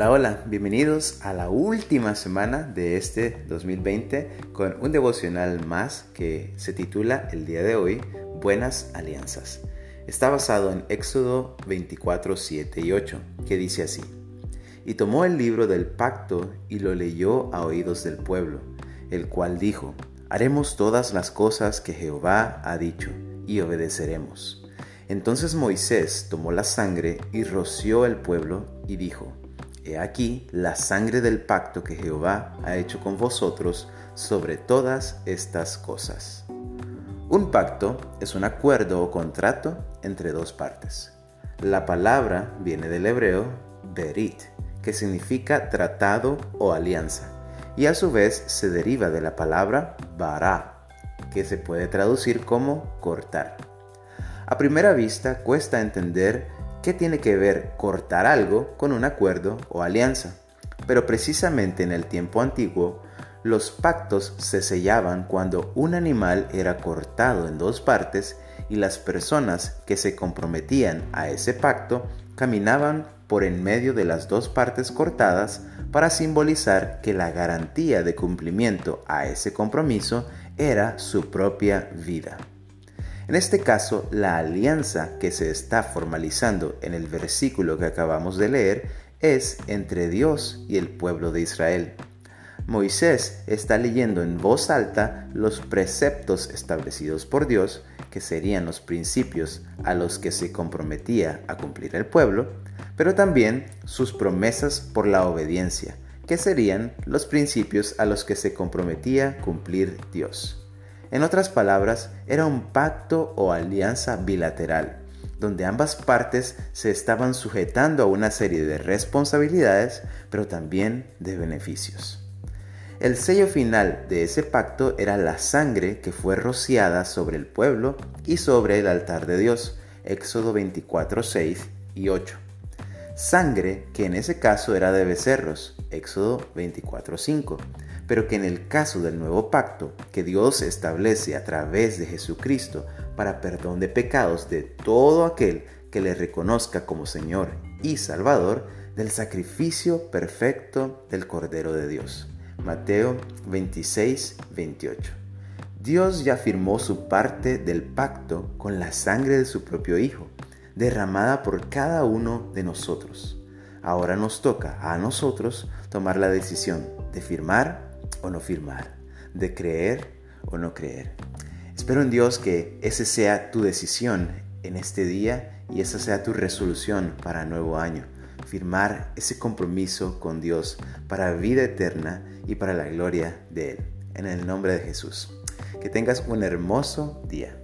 Hola, hola, bienvenidos a la última semana de este 2020 con un devocional más que se titula el día de hoy Buenas Alianzas. Está basado en Éxodo 24, 7 y 8, que dice así. Y tomó el libro del pacto y lo leyó a oídos del pueblo, el cual dijo, Haremos todas las cosas que Jehová ha dicho y obedeceremos. Entonces Moisés tomó la sangre y roció el pueblo y dijo, He aquí la sangre del pacto que Jehová ha hecho con vosotros sobre todas estas cosas. Un pacto es un acuerdo o contrato entre dos partes. La palabra viene del hebreo berit, que significa tratado o alianza, y a su vez se deriva de la palabra bara, que se puede traducir como cortar. A primera vista cuesta entender ¿Qué tiene que ver cortar algo con un acuerdo o alianza? Pero precisamente en el tiempo antiguo, los pactos se sellaban cuando un animal era cortado en dos partes y las personas que se comprometían a ese pacto caminaban por en medio de las dos partes cortadas para simbolizar que la garantía de cumplimiento a ese compromiso era su propia vida. En este caso, la alianza que se está formalizando en el versículo que acabamos de leer es entre Dios y el pueblo de Israel. Moisés está leyendo en voz alta los preceptos establecidos por Dios, que serían los principios a los que se comprometía a cumplir el pueblo, pero también sus promesas por la obediencia, que serían los principios a los que se comprometía cumplir Dios. En otras palabras, era un pacto o alianza bilateral, donde ambas partes se estaban sujetando a una serie de responsabilidades, pero también de beneficios. El sello final de ese pacto era la sangre que fue rociada sobre el pueblo y sobre el altar de Dios, Éxodo 24, 6 y 8. Sangre que en ese caso era de becerros, Éxodo 24, 5 pero que en el caso del nuevo pacto que Dios establece a través de Jesucristo para perdón de pecados de todo aquel que le reconozca como Señor y Salvador, del sacrificio perfecto del Cordero de Dios. Mateo 26, 28. Dios ya firmó su parte del pacto con la sangre de su propio Hijo, derramada por cada uno de nosotros. Ahora nos toca a nosotros tomar la decisión de firmar o no firmar, de creer o no creer. Espero en Dios que esa sea tu decisión en este día y esa sea tu resolución para nuevo año. Firmar ese compromiso con Dios para vida eterna y para la gloria de Él. En el nombre de Jesús. Que tengas un hermoso día.